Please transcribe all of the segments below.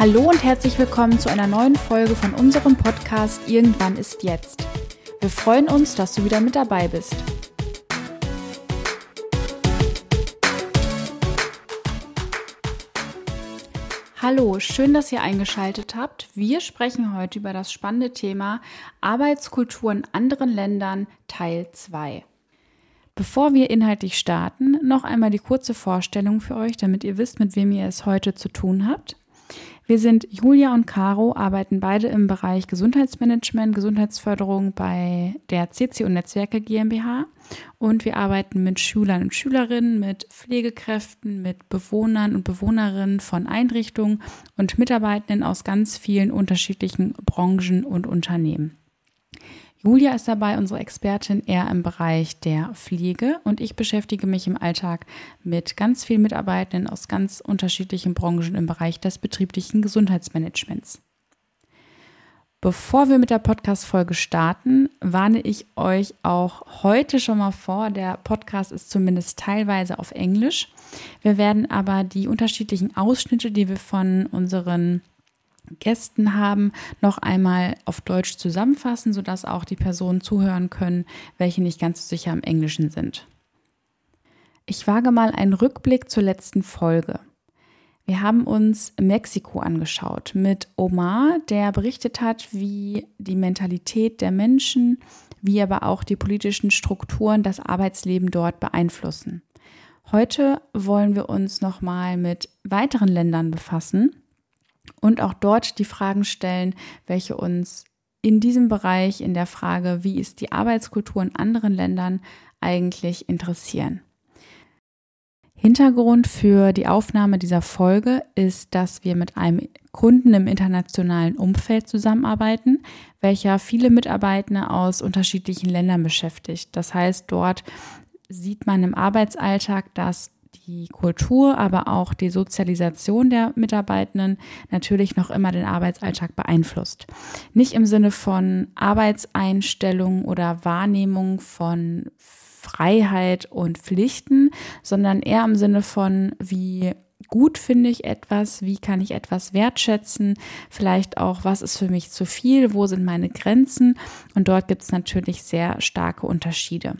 Hallo und herzlich willkommen zu einer neuen Folge von unserem Podcast Irgendwann ist jetzt. Wir freuen uns, dass du wieder mit dabei bist. Hallo, schön, dass ihr eingeschaltet habt. Wir sprechen heute über das spannende Thema Arbeitskultur in anderen Ländern Teil 2. Bevor wir inhaltlich starten, noch einmal die kurze Vorstellung für euch, damit ihr wisst, mit wem ihr es heute zu tun habt. Wir sind Julia und Caro, arbeiten beide im Bereich Gesundheitsmanagement, Gesundheitsförderung bei der CC und Netzwerke GmbH und wir arbeiten mit Schülern und Schülerinnen, mit Pflegekräften, mit Bewohnern und Bewohnerinnen von Einrichtungen und Mitarbeitenden aus ganz vielen unterschiedlichen Branchen und Unternehmen. Julia ist dabei unsere Expertin eher im Bereich der Pflege und ich beschäftige mich im Alltag mit ganz vielen Mitarbeitenden aus ganz unterschiedlichen Branchen im Bereich des betrieblichen Gesundheitsmanagements. Bevor wir mit der Podcast-Folge starten, warne ich euch auch heute schon mal vor. Der Podcast ist zumindest teilweise auf Englisch. Wir werden aber die unterschiedlichen Ausschnitte, die wir von unseren Gästen haben, noch einmal auf Deutsch zusammenfassen, sodass auch die Personen zuhören können, welche nicht ganz so sicher im Englischen sind. Ich wage mal einen Rückblick zur letzten Folge. Wir haben uns Mexiko angeschaut mit Omar, der berichtet hat, wie die Mentalität der Menschen, wie aber auch die politischen Strukturen das Arbeitsleben dort beeinflussen. Heute wollen wir uns nochmal mit weiteren Ländern befassen und auch dort die Fragen stellen, welche uns in diesem Bereich, in der Frage, wie ist die Arbeitskultur in anderen Ländern, eigentlich interessieren. Hintergrund für die Aufnahme dieser Folge ist, dass wir mit einem Kunden im internationalen Umfeld zusammenarbeiten, welcher viele Mitarbeitende aus unterschiedlichen Ländern beschäftigt. Das heißt, dort sieht man im Arbeitsalltag, dass die Kultur, aber auch die Sozialisation der Mitarbeitenden natürlich noch immer den Arbeitsalltag beeinflusst. Nicht im Sinne von Arbeitseinstellung oder Wahrnehmung von Freiheit und Pflichten, sondern eher im Sinne von, wie gut finde ich etwas, wie kann ich etwas wertschätzen, vielleicht auch, was ist für mich zu viel, wo sind meine Grenzen. Und dort gibt es natürlich sehr starke Unterschiede.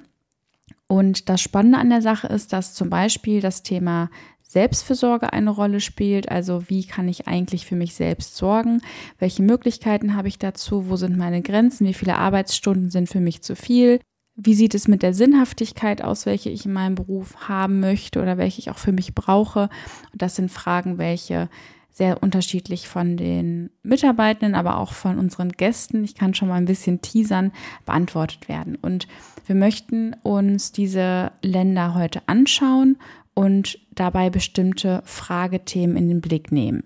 Und das Spannende an der Sache ist, dass zum Beispiel das Thema Selbstfürsorge eine Rolle spielt. Also wie kann ich eigentlich für mich selbst sorgen? Welche Möglichkeiten habe ich dazu? Wo sind meine Grenzen? Wie viele Arbeitsstunden sind für mich zu viel? Wie sieht es mit der Sinnhaftigkeit aus, welche ich in meinem Beruf haben möchte oder welche ich auch für mich brauche? Und das sind Fragen, welche sehr unterschiedlich von den Mitarbeitenden, aber auch von unseren Gästen, ich kann schon mal ein bisschen teasern, beantwortet werden. Und wir möchten uns diese Länder heute anschauen und dabei bestimmte Fragethemen in den Blick nehmen.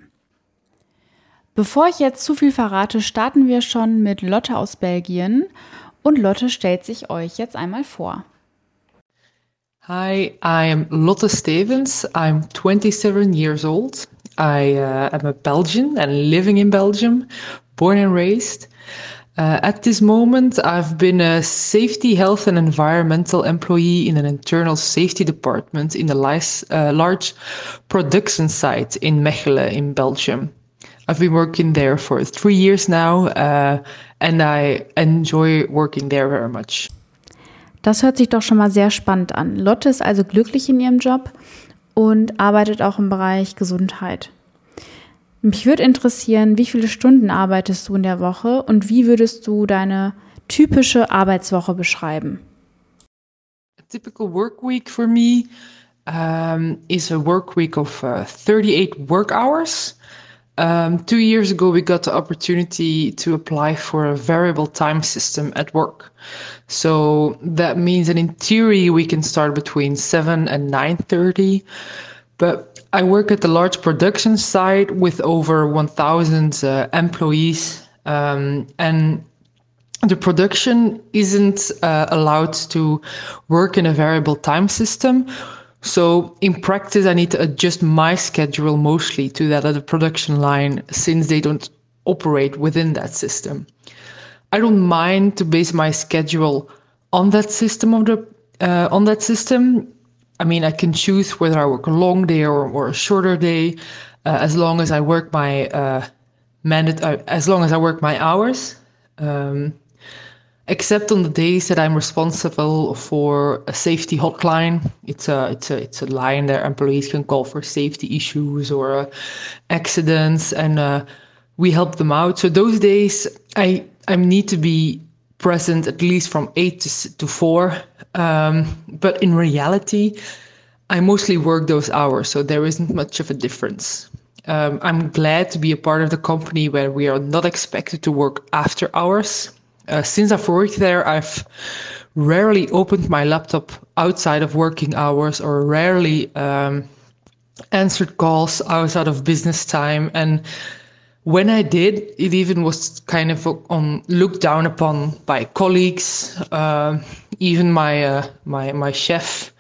Bevor ich jetzt zu viel verrate, starten wir schon mit Lotte aus Belgien und Lotte stellt sich euch jetzt einmal vor. Hi, I'm Lotte Stevens. I'm 27 years old. I uh, am a Belgian and living in Belgium, born and raised. Uh, at this moment, I've been a safety, health, and environmental employee in an internal safety department in a uh, large production site in Mechelen in Belgium. I've been working there for three years now, uh, and I enjoy working there very much. Das hört sich doch schon mal sehr spannend an. Lotte ist also glücklich in ihrem Job und arbeitet auch im Bereich Gesundheit. Mich würde interessieren, wie viele Stunden arbeitest du in der Woche und wie würdest du deine typische Arbeitswoche beschreiben? A typical work week for me um, is a work week of uh, 38 work hours. Um, two years ago, we got the opportunity to apply for a variable time system at work. So that means that in theory, we can start between 7 and 9.30. But I work at the large production site with over 1,000 uh, employees. Um, and the production isn't uh, allowed to work in a variable time system so in practice, I need to adjust my schedule mostly to that of the production line since they don't operate within that system. I don't mind to base my schedule on that system of the uh, on that system. I mean, I can choose whether I work a long day or, or a shorter day. uh, as long as I work my uh, mandate, uh, as long as I work my hours. Um, except on the days that I'm responsible for a safety hotline. It's a it's a it's a line that employees can call for safety issues or uh, accidents, and uh, we help them out. So those days, I I need to be present at least from eight to to four. Um, but in reality, I mostly work those hours, so there isn't much of a difference. Um, I'm glad to be a part of the company where we are not expected to work after hours. Uh, since I've worked there, I've rarely opened my laptop outside of working hours or rarely um, answered calls outside of business time. And when I did, it even was kind of on looked down upon by colleagues, uh, even my uh, my my chef,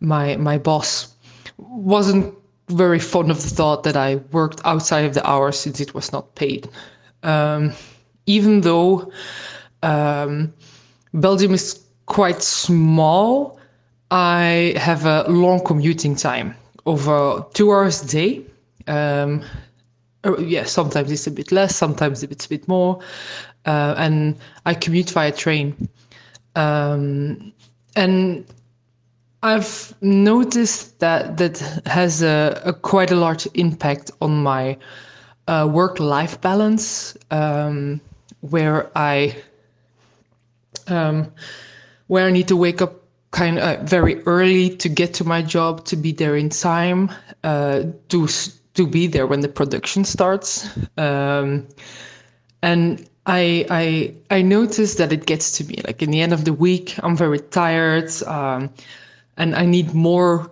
my my boss wasn't very fond of the thought that I worked outside of the hours since it was not paid. Um, even though um, Belgium is quite small, I have a long commuting time over two hours a day. Um, oh, yeah, sometimes it's a bit less, sometimes it's a bit more. Uh, and I commute via train. Um, and I've noticed that that has a, a quite a large impact on my uh, work-life balance, um, where I um, where I need to wake up kind of uh, very early to get to my job, to be there in time, uh, to to be there when the production starts, um, and I I I notice that it gets to me. Like in the end of the week, I'm very tired, um, and I need more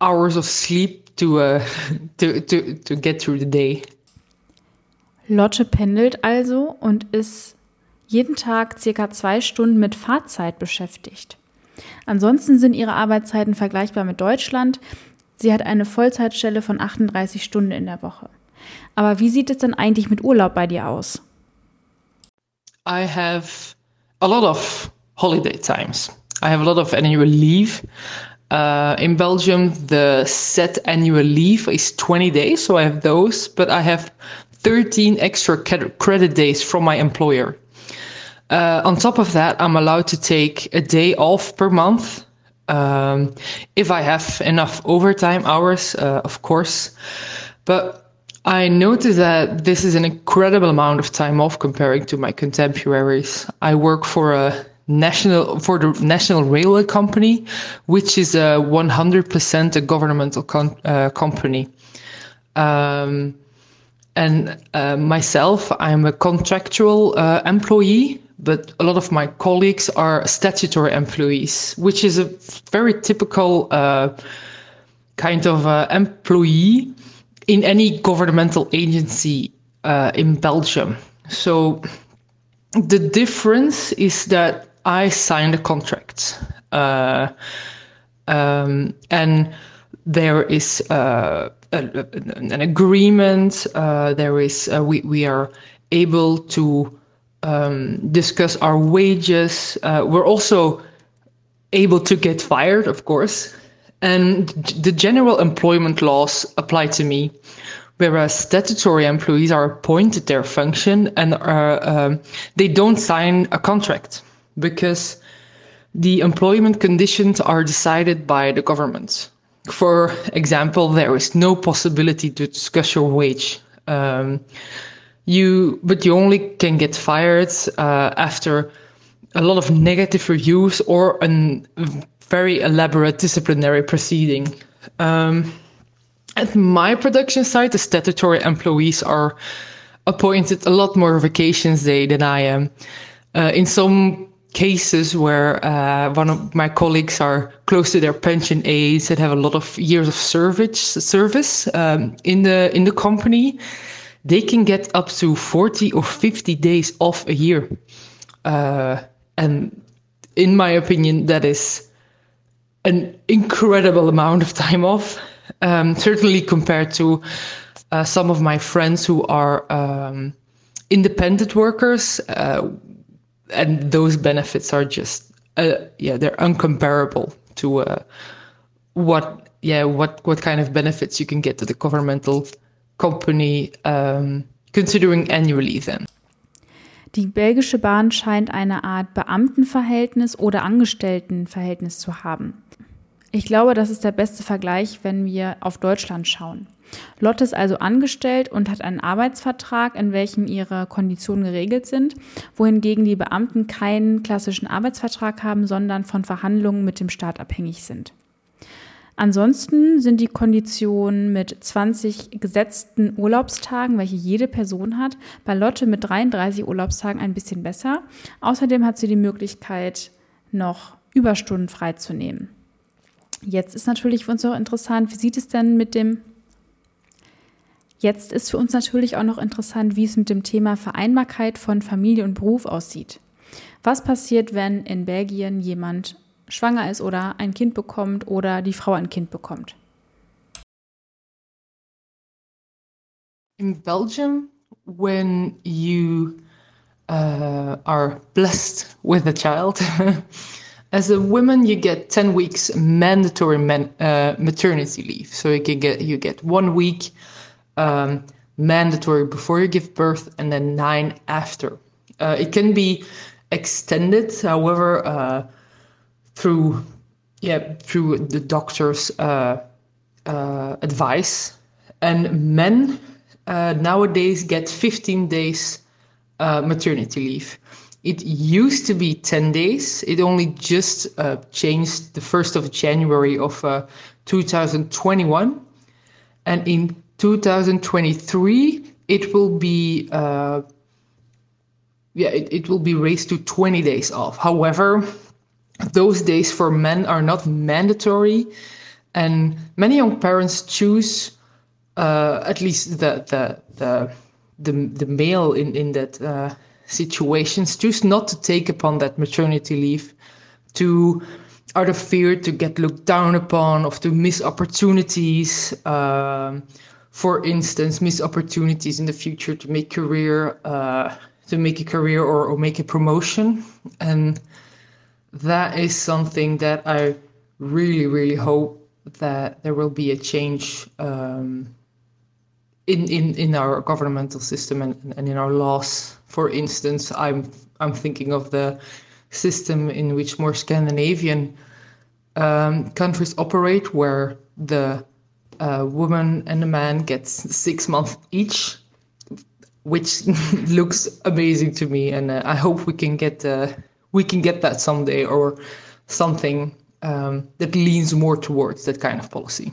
hours of sleep to uh, to to to get through the day. Lotte pendelt also und ist jeden Tag circa zwei Stunden mit Fahrzeit beschäftigt. Ansonsten sind ihre Arbeitszeiten vergleichbar mit Deutschland. Sie hat eine Vollzeitstelle von 38 Stunden in der Woche. Aber wie sieht es denn eigentlich mit Urlaub bei dir aus? I have a lot of holiday times. I have a lot of annual leave. Uh, in Belgium, the set annual leave is 20 days, so I have those, but I have 13 extra credit days from my employer. Uh, on top of that, I'm allowed to take a day off per month um, if I have enough overtime hours, uh, of course. But I noticed that this is an incredible amount of time off comparing to my contemporaries. I work for a national for the national railway company, which is a 100% a governmental uh, company. Um, and uh, myself, I'm a contractual uh, employee, but a lot of my colleagues are statutory employees, which is a very typical uh, kind of uh, employee in any governmental agency uh, in Belgium. So the difference is that I signed a contract. Uh, um, and there is uh, a, an agreement. Uh, there is uh, we we are able to um, discuss our wages. Uh, we're also able to get fired, of course, and the general employment laws apply to me. Whereas statutory employees are appointed their function and are, um, they don't sign a contract because the employment conditions are decided by the government. For example, there is no possibility to discuss your wage. Um, you, but you only can get fired uh, after a lot of negative reviews or a very elaborate disciplinary proceeding. Um, at my production site, the statutory employees are appointed a lot more vacations day than I am. Uh, in some cases where uh, one of my colleagues are close to their pension age and have a lot of years of service service um, in the in the company, they can get up to 40 or 50 days off a year. Uh, and in my opinion, that is an incredible amount of time off, um, certainly compared to uh, some of my friends who are um, independent workers. And those benefits are just uh, yeah they're uncomparable to uh, what yeah, what what kind of benefits you can get to the governmental company um, considering annually then. Die belgische Bahn scheint eine Art Beamtenverhältnis oder Angestelltenverhältnis zu haben. Ich glaube, das ist der beste Vergleich, wenn wir auf Deutschland schauen. Lotte ist also angestellt und hat einen Arbeitsvertrag, in welchem ihre Konditionen geregelt sind, wohingegen die Beamten keinen klassischen Arbeitsvertrag haben, sondern von Verhandlungen mit dem Staat abhängig sind. Ansonsten sind die Konditionen mit 20 gesetzten Urlaubstagen, welche jede Person hat, bei Lotte mit 33 Urlaubstagen ein bisschen besser. Außerdem hat sie die Möglichkeit, noch Überstunden freizunehmen. Jetzt ist natürlich für uns auch interessant, wie sieht es denn mit dem Jetzt ist für uns natürlich auch noch interessant, wie es mit dem Thema Vereinbarkeit von Familie und Beruf aussieht. Was passiert, wenn in Belgien jemand schwanger ist oder ein Kind bekommt oder die Frau ein Kind bekommt? In Belgium, when you uh, are blessed with a child, as a woman, you get 10 weeks mandatory man, uh, maternity leave. So you can get you get one week um, mandatory before you give birth and then nine after. Uh, it can be extended, however, uh, through yeah through the doctor's uh, uh advice. And men uh, nowadays get 15 days maternity leave. It used to be 10 days. It only just changed the 1st of January of 2021. And in 2023, it will be uh, yeah, it, it will be raised to 20 days off. However, those days for men are not mandatory, and many young parents choose, uh, at least the the the the, the male in in that uh, situations, choose not to take upon that maternity leave to out of fear to get looked down upon, or to miss opportunities. Um, for instance, miss opportunities in the future to make career, uh, to make a career or, or make a promotion, and that is something that I really, really hope that there will be a change um, in, in in our governmental system and, and in our laws. For instance, I'm I'm thinking of the system in which more Scandinavian um, countries operate, where the a woman and the man gets six months each, which looks amazing to me, and uh, I hope we can get uh, we can get that someday or something um, that leans more towards that kind of policy.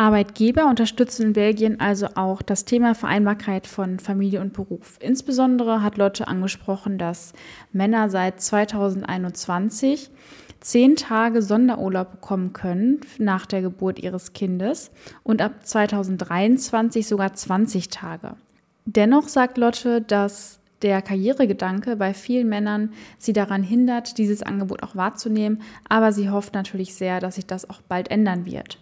Arbeitgeber unterstützen in Belgien also auch das Thema Vereinbarkeit von Familie und Beruf. Insbesondere hat Lotte angesprochen, dass Männer seit 2021 zehn Tage Sonderurlaub bekommen können nach der Geburt ihres Kindes und ab 2023 sogar 20 Tage. Dennoch sagt Lotte, dass der Karrieregedanke bei vielen Männern sie daran hindert, dieses Angebot auch wahrzunehmen, aber sie hofft natürlich sehr, dass sich das auch bald ändern wird.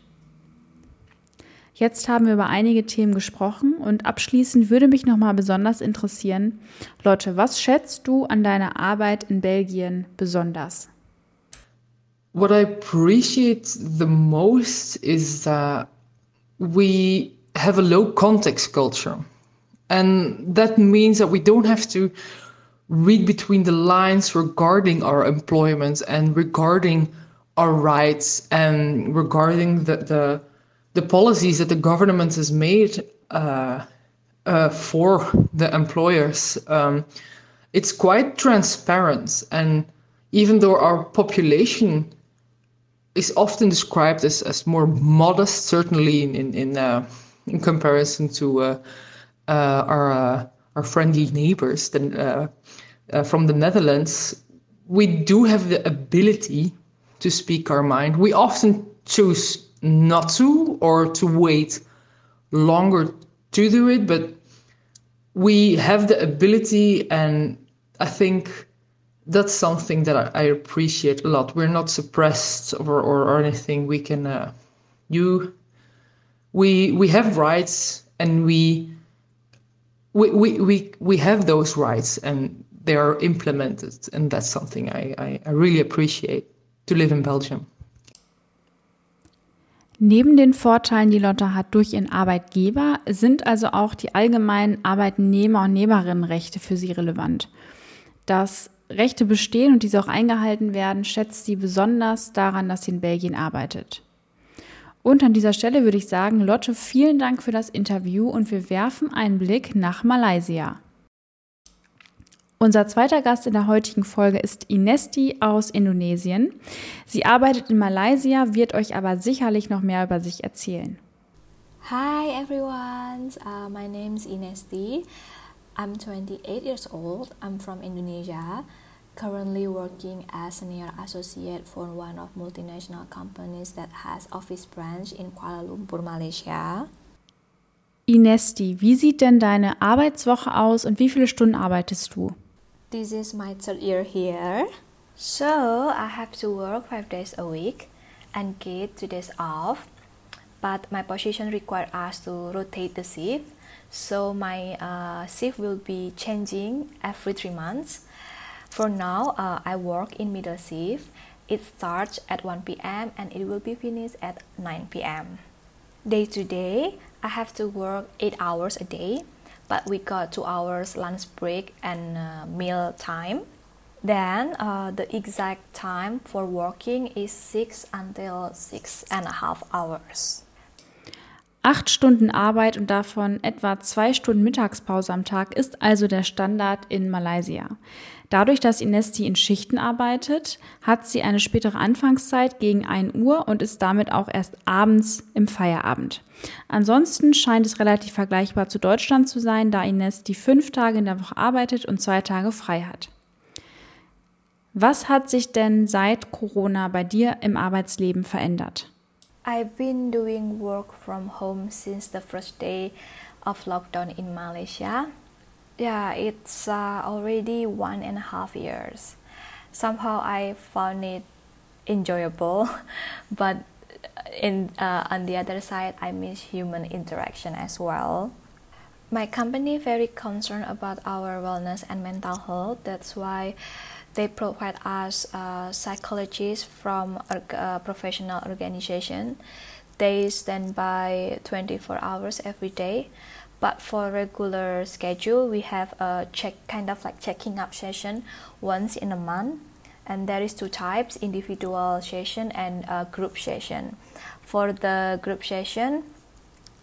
Jetzt haben wir über einige Themen gesprochen und abschließend würde mich nochmal besonders interessieren, Lotte, was schätzt du an deiner Arbeit in Belgien besonders? what I appreciate the most is that we have a low context culture. And that means that we don't have to read between the lines regarding our employment and regarding our rights and regarding the, the, the policies that the government has made uh, uh, for the employers. Um, it's quite transparent. And even though our population is often described as, as more modest, certainly in in in, uh, in comparison to uh, uh, our uh, our friendly neighbors than, from the Netherlands. We do have the ability to speak our mind. We often choose not to or to wait longer to do it, but we have the ability, and I think that's something that I, I, appreciate a lot. We're not suppressed or, or, or anything. We can, uh, you, we, we have rights and we, we, we, we, we have those rights and they are implemented. And that's something I, I, I really appreciate to live in Belgium. Neben den Vorteilen, die Lotte hat durch ihren Arbeitgeber, sind also auch die allgemeinen Arbeitnehmer- und Nehmerinnenrechte für sie relevant. Dass Rechte bestehen und diese auch eingehalten werden, schätzt sie besonders daran, dass sie in Belgien arbeitet. Und an dieser Stelle würde ich sagen, Lotte, vielen Dank für das Interview und wir werfen einen Blick nach Malaysia. Unser zweiter Gast in der heutigen Folge ist Inesti aus Indonesien. Sie arbeitet in Malaysia, wird euch aber sicherlich noch mehr über sich erzählen. Hi everyone, uh, my name is Inesti. I'm 28 years old. I'm from Indonesia. Currently working as senior associate for one of multinational companies that has office branch in Kuala Lumpur, Malaysia. Inesti, wie sieht denn deine Arbeitswoche aus und wie viele Stunden arbeitest du? This is my third year here. So I have to work five days a week and get two days off. But my position requires us to rotate the shift. So my uh, shift will be changing every three months. For now, uh, I work in middle shift. It starts at 1 p.m. and it will be finished at 9 p.m. Day to day, I have to work 8 hours a day but we got two hours lunch break and uh, meal time. Then uh, the exact time for working is six until six and a half hours. Acht Stunden Arbeit und davon etwa zwei Stunden Mittagspause am Tag ist also der Standard in Malaysia. Dadurch, dass Inesti in Schichten arbeitet, hat sie eine spätere Anfangszeit gegen 1 Uhr und ist damit auch erst abends im Feierabend. Ansonsten scheint es relativ vergleichbar zu Deutschland zu sein, da Inesti fünf Tage in der Woche arbeitet und zwei Tage frei hat. Was hat sich denn seit Corona bei dir im Arbeitsleben verändert? I've been doing work from home since the first day of lockdown in Malaysia. yeah, it's uh, already one and a half years. Somehow I found it enjoyable, but in uh, on the other side, I miss human interaction as well. My company very concerned about our wellness and mental health. That's why they provide us uh, psychologists from a uh, professional organization. They stand by 24 hours every day. But for regular schedule we have a check kind of like checking up session once in a month. And there is two types individual session and group session. For the group session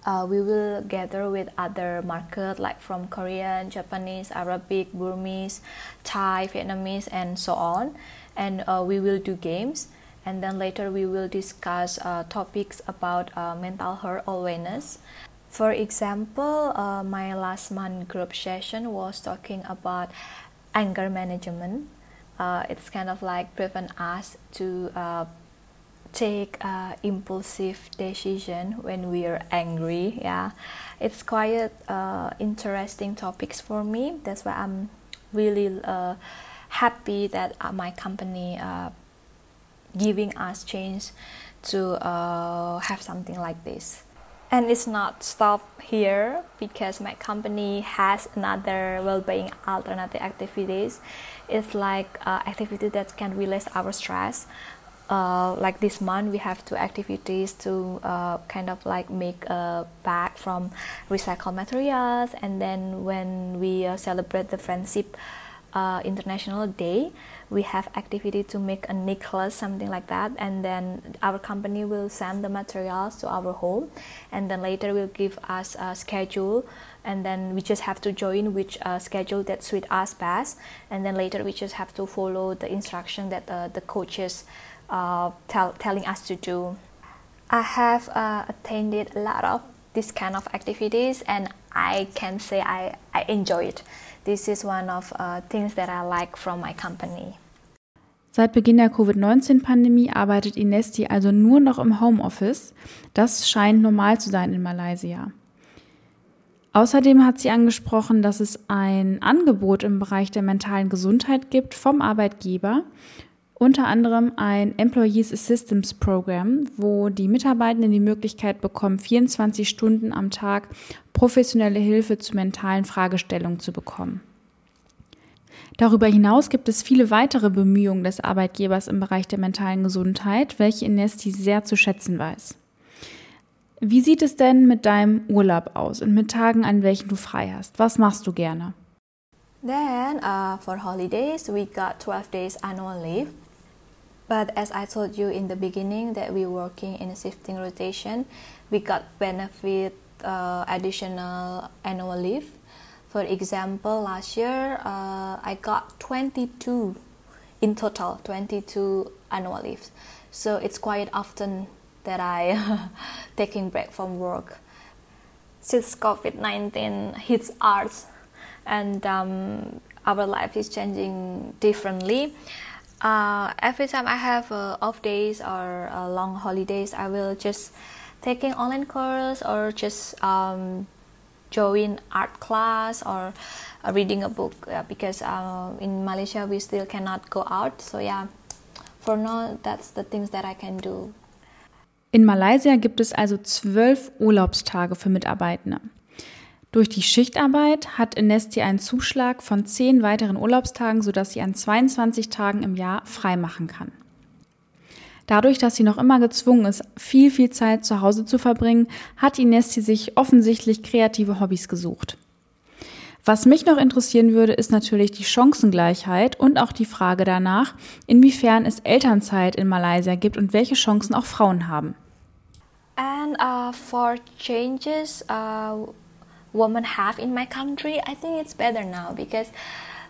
uh, we will gather with other market like from korean japanese arabic burmese thai vietnamese and so on. And uh, we will do games. And then later we will discuss uh, topics about uh, mental health awareness. For example, uh, my last month group session was talking about anger management. Uh, it's kind of like prevent us to take uh, impulsive decision when we are angry. Yeah, it's quite uh, interesting topics for me. That's why I'm really uh, happy that my company giving us chance to have something like this and it's not stop here because my company has another well-being alternative activities it's like uh, activity that can release our stress uh, like this month we have two activities to uh, kind of like make a bag from recycled materials. And then when we uh, celebrate the friendship uh, international day we have activity to make a necklace something like that. And then our company will send the materials to our home. And then later will give us a schedule. And then we just have to join which uh, schedule that suit us best. And then later we just have to follow the instruction that the coaches uh, tell, telling us to do i have uh, attended a lot of this kind of activities and i can say i, I enjoy it this is one of uh, things that I like from my company. Seit Beginn der Covid-19-Pandemie arbeitet Inesti also nur noch im Homeoffice. Das scheint normal zu sein in Malaysia. Außerdem hat sie angesprochen, dass es ein Angebot im Bereich der mentalen Gesundheit gibt vom Arbeitgeber unter anderem ein Employees Assistance Program, wo die Mitarbeitenden die Möglichkeit bekommen, 24 Stunden am Tag professionelle Hilfe zu mentalen Fragestellungen zu bekommen. Darüber hinaus gibt es viele weitere Bemühungen des Arbeitgebers im Bereich der mentalen Gesundheit, welche Inesti sehr zu schätzen weiß. Wie sieht es denn mit deinem Urlaub aus und mit Tagen, an welchen du frei hast? Was machst du gerne? Then, uh, for holidays, we got 12 days annual leave. But as I told you in the beginning that we're working in a shifting rotation, we got benefit uh, additional annual leave. For example, last year uh, I got 22 in total, 22 annual leaves. So it's quite often that I taking break from work. Since COVID-19 hits us and um, our life is changing differently, uh, every time I have uh, off days or uh, long holidays, I will just taking online course or just um, join art class or uh, reading a book because uh, in Malaysia we still cannot go out. So yeah, for now that's the things that I can do. In Malaysia gibt es also zwölf Urlaubstage für Mitarbeitende. Durch die Schichtarbeit hat Inesti einen Zuschlag von zehn weiteren Urlaubstagen, sodass sie an 22 Tagen im Jahr freimachen kann. Dadurch, dass sie noch immer gezwungen ist, viel, viel Zeit zu Hause zu verbringen, hat Inesti sich offensichtlich kreative Hobbys gesucht. Was mich noch interessieren würde, ist natürlich die Chancengleichheit und auch die Frage danach, inwiefern es Elternzeit in Malaysia gibt und welche Chancen auch Frauen haben. And uh, for changes, uh women have in my country, I think it's better now because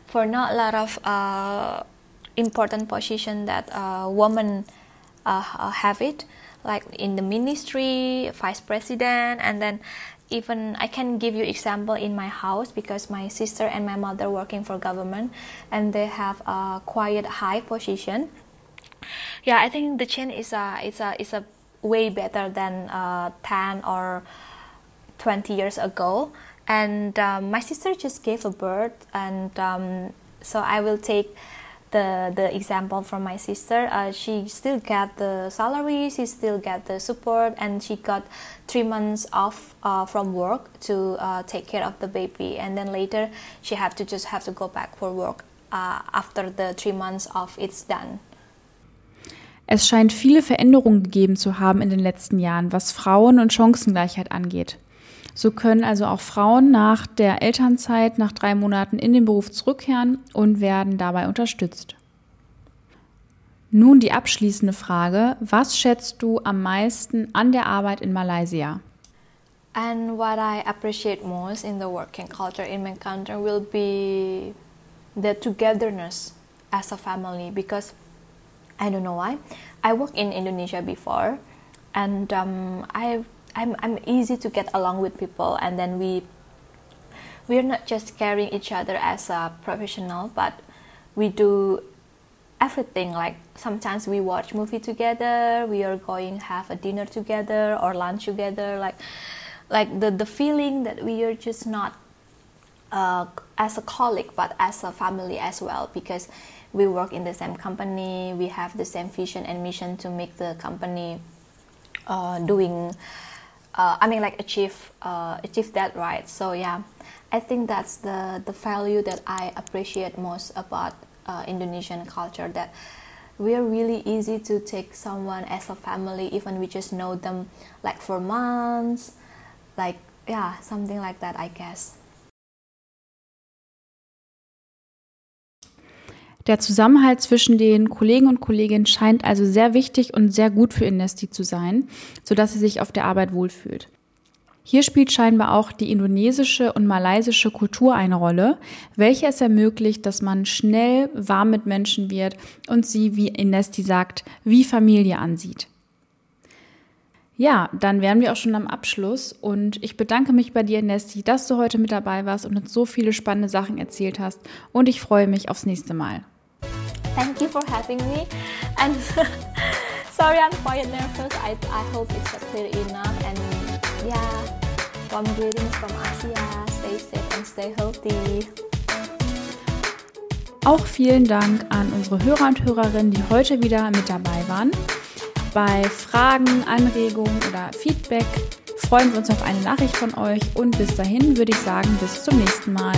for not a lot of uh, important position that uh, women uh, have it, like in the ministry, vice president, and then even I can give you example in my house because my sister and my mother working for government and they have a quite high position. Yeah, I think the change is a is a is a way better than uh, 10 or 20 years ago and um, my sister just gave a birth and um, so i will take the, the example from my sister. Uh, she still got the salary she still got the support and she got three months off uh, from work to uh, take care of the baby. And then later she have to just have to go back for work uh, after the three months off it's done. Es scheint viele Veränderungen gegeben zu haben in den letzten Jahren, was Frauen- und Chancengleichheit angeht. So können also auch Frauen nach der Elternzeit nach drei Monaten in den Beruf zurückkehren und werden dabei unterstützt. Nun die abschließende Frage. Was schätzt du am meisten an der Arbeit in Malaysia? And what I appreciate most in the working culture in my country will be the togetherness as a family because I don't know why. I worked in Indonesia before and um, I I'm, I'm easy to get along with people and then we we're not just carrying each other as a professional but we do everything. Like sometimes we watch movie together we are going have a dinner together or lunch together like like the the feeling that we are just not uh, as a colleague but as a family as well because we work in the same company we have the same vision and mission to make the company uh, doing uh, I mean like achieve uh, achieve that right. So yeah, I think that's the the value that I appreciate most about uh, Indonesian culture that we are really easy to take someone as a family even we just know them like for months like yeah something like that i guess Der Zusammenhalt zwischen den Kollegen und Kolleginnen scheint also sehr wichtig und sehr gut für Indesti zu sein, sodass sie sich auf der Arbeit wohlfühlt. Hier spielt scheinbar auch die indonesische und malaysische Kultur eine Rolle, welche es ermöglicht, dass man schnell warm mit Menschen wird und sie, wie Indesti sagt, wie Familie ansieht. Ja, dann wären wir auch schon am Abschluss und ich bedanke mich bei dir, Nesti, dass du heute mit dabei warst und uns so viele spannende Sachen erzählt hast und ich freue mich aufs nächste Mal. Thank you for having me. And sorry, I'm quite nervous. I, I hope it's clear enough. And yeah, warm greetings from Asia. Stay safe and stay healthy. Auch vielen Dank an unsere Hörer und Hörerinnen, die heute wieder mit dabei waren. Bei Fragen, Anregungen oder Feedback freuen wir uns auf eine Nachricht von euch und bis dahin würde ich sagen, bis zum nächsten Mal.